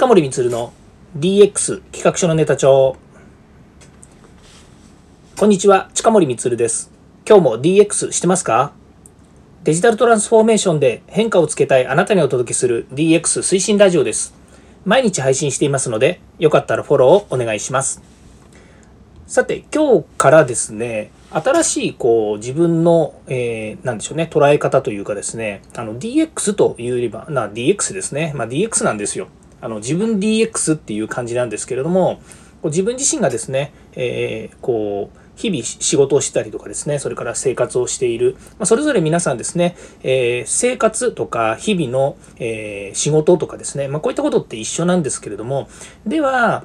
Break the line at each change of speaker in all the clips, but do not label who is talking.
近森光の DX 企画書のネタ帳。こんにちは近森光です。今日も DX してますか？デジタルトランスフォーメーションで変化をつけたいあなたにお届けする DX 推進ラジオです。毎日配信していますのでよかったらフォローをお願いします。さて今日からですね新しいこう自分の、えー、なんでしょうね、捉え方というかですね、あの DX というよりは、な DX ですね。まあ、DX なんですよ。あの自分 DX っていう感じなんですけれども、自分自身がですね、えー、こう、日々仕事をしたりとかですね、それから生活をしている、まあ、それぞれ皆さんですね、えー、生活とか日々の、えー、仕事とかですね、まあ、こういったことって一緒なんですけれども、では、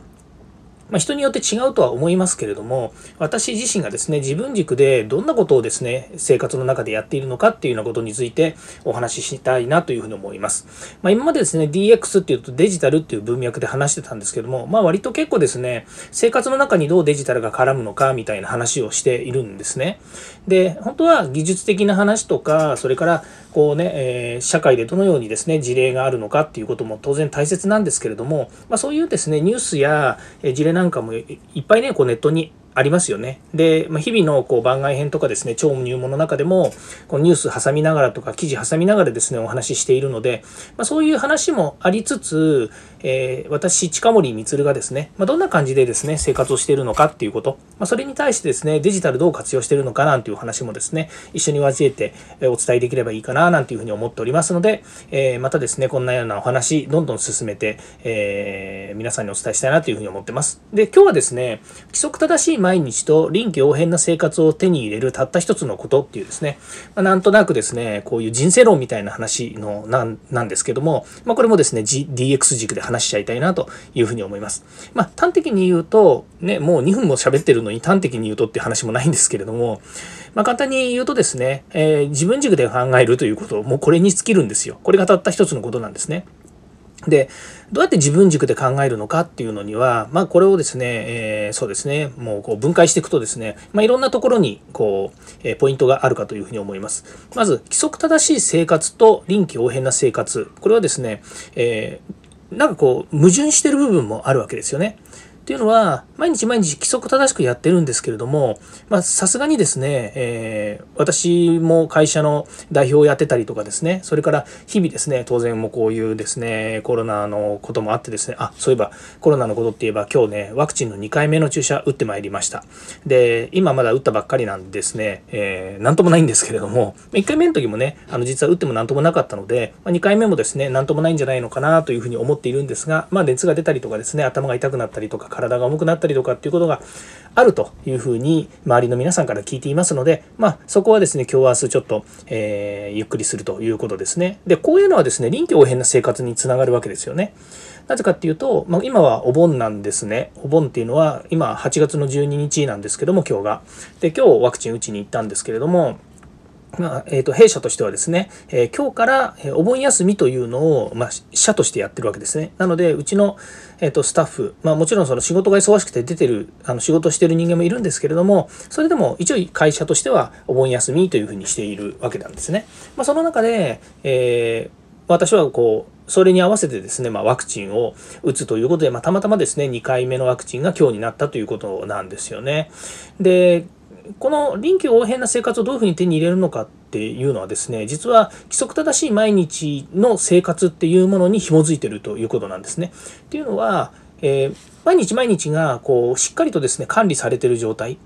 まあ、人によって違うとは思いますけれども、私自身がですね、自分軸でどんなことをですね、生活の中でやっているのかっていうようなことについてお話ししたいなというふうに思います。まあ、今までですね、DX っていうとデジタルっていう文脈で話してたんですけども、まあ割と結構ですね、生活の中にどうデジタルが絡むのかみたいな話をしているんですね。で、本当は技術的な話とか、それからこうね、えー、社会でどのようにですね、事例があるのかっていうことも当然大切なんですけれども、まあそういうですね、ニュースや事例なんかもいっぱいね、こうネットに。ありますよね。で、まあ、日々のこう番外編とかですね、超入門の中でも、こうニュース挟みながらとか記事挟みながらですね、お話ししているので、まあ、そういう話もありつつ、えー、私、近森光がですね、まあ、どんな感じでですね、生活をしているのかっていうこと、ま、それに対してですね、デジタルどう活用しているのかなんていう話もですね、一緒に交えてお伝えできればいいかななんていうふうに思っておりますので、えー、またですね、こんなようなお話、どんどん進めて、えー、皆さんにお伝えしたいなというふうに思ってます。で、今日はですね、規則正しい毎日と臨機応変な生活を手に入れるたった一つのことっていうですね、まあ、なんとなくですね、こういう人生論みたいな話のなんなんですけども、まあ、これもですね、G、DX 軸で話しちゃいたいなというふうに思います。まあ、端的に言うと、ね、もう2分も喋ってるのに端的に言うとっていう話もないんですけれども、まあ、簡単に言うとですね、えー、自分軸で考えるということ、もうこれに尽きるんですよ。これがたった一つのことなんですね。で、どうやって自分軸で考えるのかっていうのには、まあ、これをですね、えー、そうですね、もうこう分解していくとですね、まあ、いろんなところにこう、えー、ポイントがあるかというふうに思います。まず、規則正しい生活と臨機応変な生活。これはですね、えー、なんかこう、矛盾してる部分もあるわけですよね。っていうのは、毎日毎日規則正しくやってるんですけれども、まあ、さすがにですね、えー、私も会社の代表をやってたりとかですね、それから日々ですね、当然もこういうですね、コロナのこともあってですね、あ、そういえばコロナのことって言えば今日ね、ワクチンの2回目の注射打ってまいりました。で、今まだ打ったばっかりなんですね、えー、なんともないんですけれども、1回目の時もね、あの実は打ってもなんともなかったので、ま2回目もですね、なんともないんじゃないのかなというふうに思っているんですが、まあ熱が出たりとかですね、頭が痛くなったりとか、体が重くなったりとかっていうことがあるというふうに周りの皆さんから聞いていますので、まあ、そこはですね、今日明日ちょっと、えー、ゆっくりするということですね。で、こういうのはですね、臨機応変な生活につながるわけですよね。なぜかっていうと、まあ、今はお盆なんですね。お盆っていうのは、今8月の12日なんですけども、今日が。で、今日ワクチン打ちに行ったんですけれども、まあえーと、弊社としてはですね、えー、今日から、お盆休みというのを、まあ、社としてやってるわけですね。なので、うちの、えーと、スタッフ、まあ、もちろんその仕事が忙しくて出てる、あの仕事してる人間もいるんですけれども、それでも一応会社としてはお盆休みというふうにしているわけなんですね。まあ、その中で、えー、私はこう、それに合わせてですね、まあ、ワクチンを打つということで、まあ、たまたまですね、2回目のワクチンが今日になったということなんですよね。で、この臨機応変な生活をどういうふうに手に入れるのかっていうのはですね、実は規則正しい毎日の生活っていうものに紐づいてるということなんですね。っていうのは、えー、毎日毎日がこうしっかりとですね、管理されてる状態。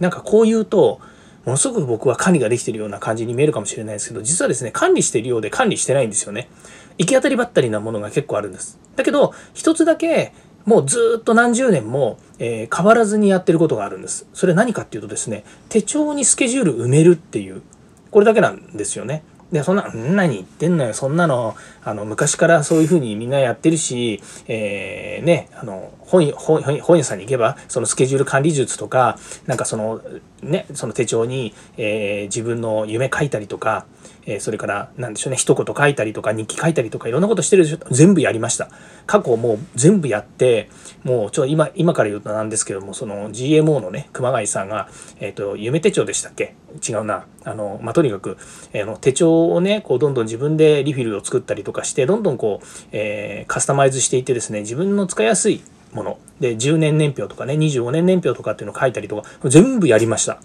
なんかこう言うと、ものすごく僕は管理ができてるような感じに見えるかもしれないですけど、実はですね、管理してるようで管理してないんですよね。行き当たりばったりなものが結構あるんです。だけど、一つだけもうずっと何十年も、えー、変わらずにやってることがあるんです。それ何かっていうとですね、手帳にスケジュール埋めるっていう、これだけなんですよね。で、そんな、何言ってんのよ、そんなの、あの、昔からそういうふうにみんなやってるし、えー、ね、あの、本本本屋さんに行けば、そのスケジュール管理術とか、なんかその、ね、その手帳に、えー、自分の夢書いたりとか、えー、それから何でしょうね一言書いたりとか日記書いたりとかいろんなことしてるでしょ全部やりました。過去もう全部やってもうちょっと今今から言うとなんですけどもその GMO のね熊谷さんが、えーと、夢手帳でしたっけ？違うな。あの、まあ、とにかく、えー、の手帳をねこうどんどん自分でリフィルを作ったりとかしてどんどんこう、えー、カスタマイズしていってですね自分の使いやすいもの。で10年年表とかね25年年表とかっていうのを書いたりとか全部やりました。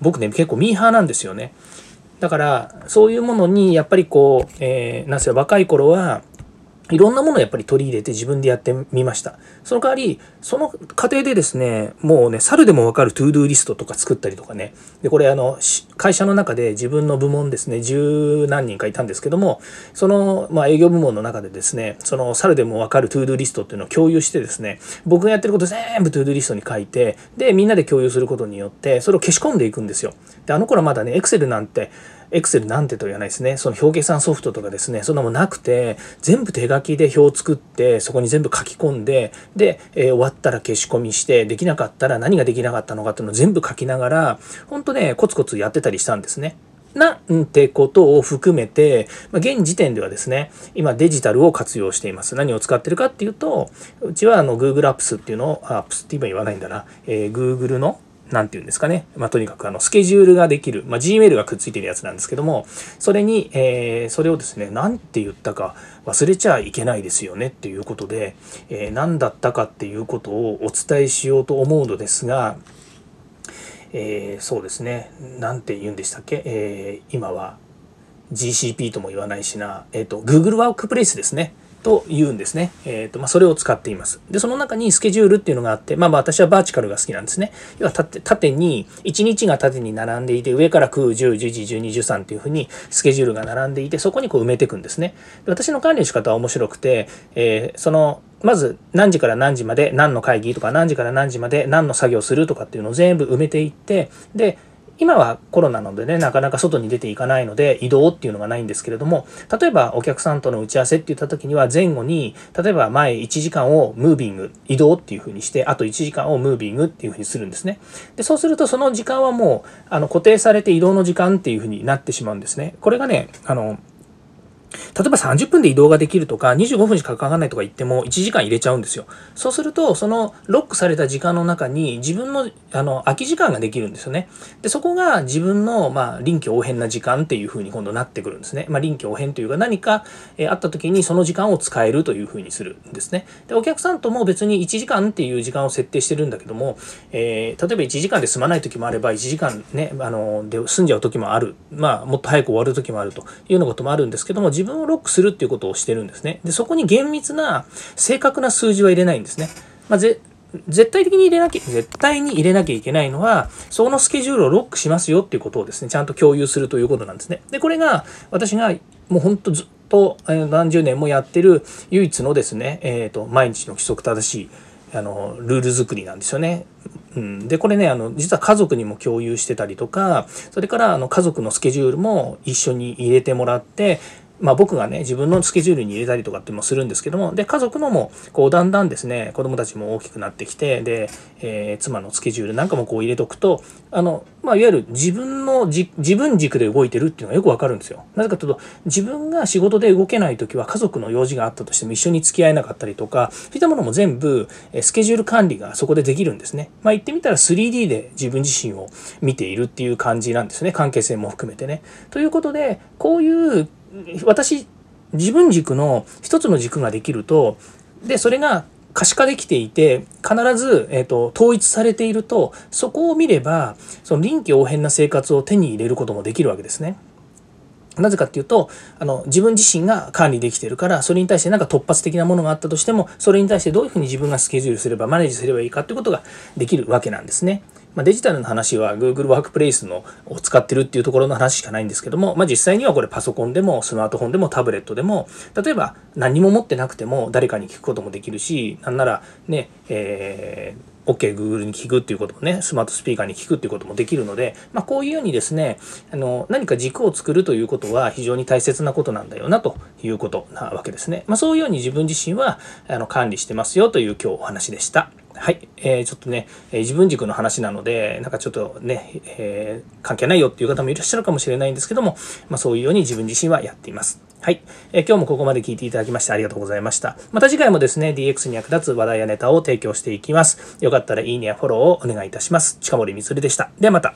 僕ね結構ミーハーなんですよね。だからそういうものにやっぱりこう、えー、なんせ若い頃はいろんなものをやっぱり取り入れて自分でやってみました。その代わり、その過程でですね、もうね、猿でもわかる to do リストとか作ったりとかね。で、これあの、会社の中で自分の部門ですね、十何人かいたんですけども、その、まあ、営業部門の中でですね、その猿でもわかる to do リストっていうのを共有してですね、僕がやってること全部 to do リストに書いて、で、みんなで共有することによって、それを消し込んでいくんですよ。で、あの頃まだね、 Excel なんて、エクセルなんてと言わないですね。その表計算ソフトとかですね、そんなもなくて、全部手書きで表を作って、そこに全部書き込んで、で、えー、終わったら消し込みして、できなかったら何ができなかったのかっていうのを全部書きながら、本当ね、コツコツやってたりしたんですね。なんてことを含めて、ま、現時点ではですね、今デジタルを活用しています。何を使ってるかっていうと、うちはあの Google Apps っていうのを、Apps って今言わないんだな、えー、Google の何て言うんですかね。まあ、とにかくあの、スケジュールができる。まあ、Gmail がくっついてるやつなんですけども、それに、えー、それをですね、何て言ったか忘れちゃいけないですよねっていうことで、えー、何だったかっていうことをお伝えしようと思うのですが、えー、そうですね。何て言うんでしたっけ、えー、今は GCP とも言わないしな、えっ、ー、と、Google ワークプレイスですね。と言うんですね。えっ、ー、と、まあ、それを使っています。で、その中にスケジュールっていうのがあって、まあ、まあ、私はバーチカルが好きなんですね。要は縦、縦に、1日が縦に並んでいて、上から9、10、11、12、13っていうふうにスケジュールが並んでいて、そこにこう埋めていくんですね。で私の管理の仕方は面白くて、えー、その、まず何時から何時まで何の会議とか何時から何時まで何の作業するとかっていうのを全部埋めていって、で、今はコロナなのでね、なかなか外に出ていかないので移動っていうのがないんですけれども、例えばお客さんとの打ち合わせって言った時には前後に、例えば前1時間をムービング、移動っていう風にして、あと1時間をムービングっていう風にするんですね。で、そうするとその時間はもう、あの、固定されて移動の時間っていう風になってしまうんですね。これがね、あの、例えば30分で移動ができるとか、25分しかかかんないとか言っても1時間入れちゃうんですよ。そうすると、そのロックされた時間の中に自分のあの空き時間ができるんですよね。で、そこが自分の、まあ、臨機応変な時間っていう風に今度なってくるんですね。まあ、臨機応変というか何か、え、あった時にその時間を使えるという風にするんですね。で、お客さんとも別に1時間っていう時間を設定してるんだけども、えー、例えば1時間で済まない時もあれば、1時間ね、あの、で済んじゃう時もある。まあ、もっと早く終わる時もあるというようなこともあるんですけども、自分をロックするっていうことをしてるんですね。で、そこに厳密な正確な数字は入れないんですね。まあ、ぜ絶対的に入れなきゃ、絶対に入れなきゃいけないのは、そのスケジュールをロックしますよっていうことをですね、ちゃんと共有するということなんですね。で、これが私がもうほんとずっと何十年もやってる唯一のですね、えっ、ー、と、毎日の規則正しいあのルール作りなんですよね。うん、でこれねあの実は家族にも共有してたりとかそれからあの家族のスケジュールも一緒に入れてもらってまあ、僕がね自分のスケジュールに入れたりとかってもするんですけどもで家族のもこうだんだんですね子供たちも大きくなってきてで、えー、妻のスケジュールなんかもこう入れとくとあの、まあ、いわゆる自分のじ自分軸で動いてるっていうのがよくわかるんですよ。なぜかというと自分が仕事で動けない時は家族の用事があったとしても一緒に付き合えなかったりとかそういったものも全部スケジュール管理がそこでできるんですね。まあ、言ってみたら 3D で自分自身を見ているっていう感じなんですね関係性も含めてね。ということでこういう私自分軸の一つの軸ができるとでそれが可視化できていて必ず、えーと、統一されているとそこを見ればその臨機応変な生活を手に入れることもできるわけですね。なぜかっていうとあの自分自身が管理できてるからそれに対して何か突発的なものがあったとしてもそれに対してどういうふうに自分がスケジュールすればマネージすればいいかっていうことができるわけなんですね。まあ、デジタルの話は Google ワークプレイスのを使ってるっていうところの話しかないんですけども、まあ、実際にはこれパソコンでもスマートフォンでもタブレットでも例えば何も持ってなくても誰かに聞くこともできるしなんならね、えー OK、Google に聞くっていうこともね、スマートスピーカーに聞くっていうこともできるので、まあ、こういうようにですね、あの、何か軸を作るということは非常に大切なことなんだよなということなわけですね。まあ、そういうように自分自身はあの管理してますよという今日お話でした。はい、えー、ちょっとね、え、自分軸の話なので、なんかちょっとね、えー、関係ないよっていう方もいらっしゃるかもしれないんですけども、まあ、そういうように自分自身はやっています。はい、えー、今日もここまで聞いていただきましてありがとうございました。また次回もですね、DX に役立つ話題やネタを提供していきます。よかったらいいねやフォローをお願いいたします。近森光でした。ではまた。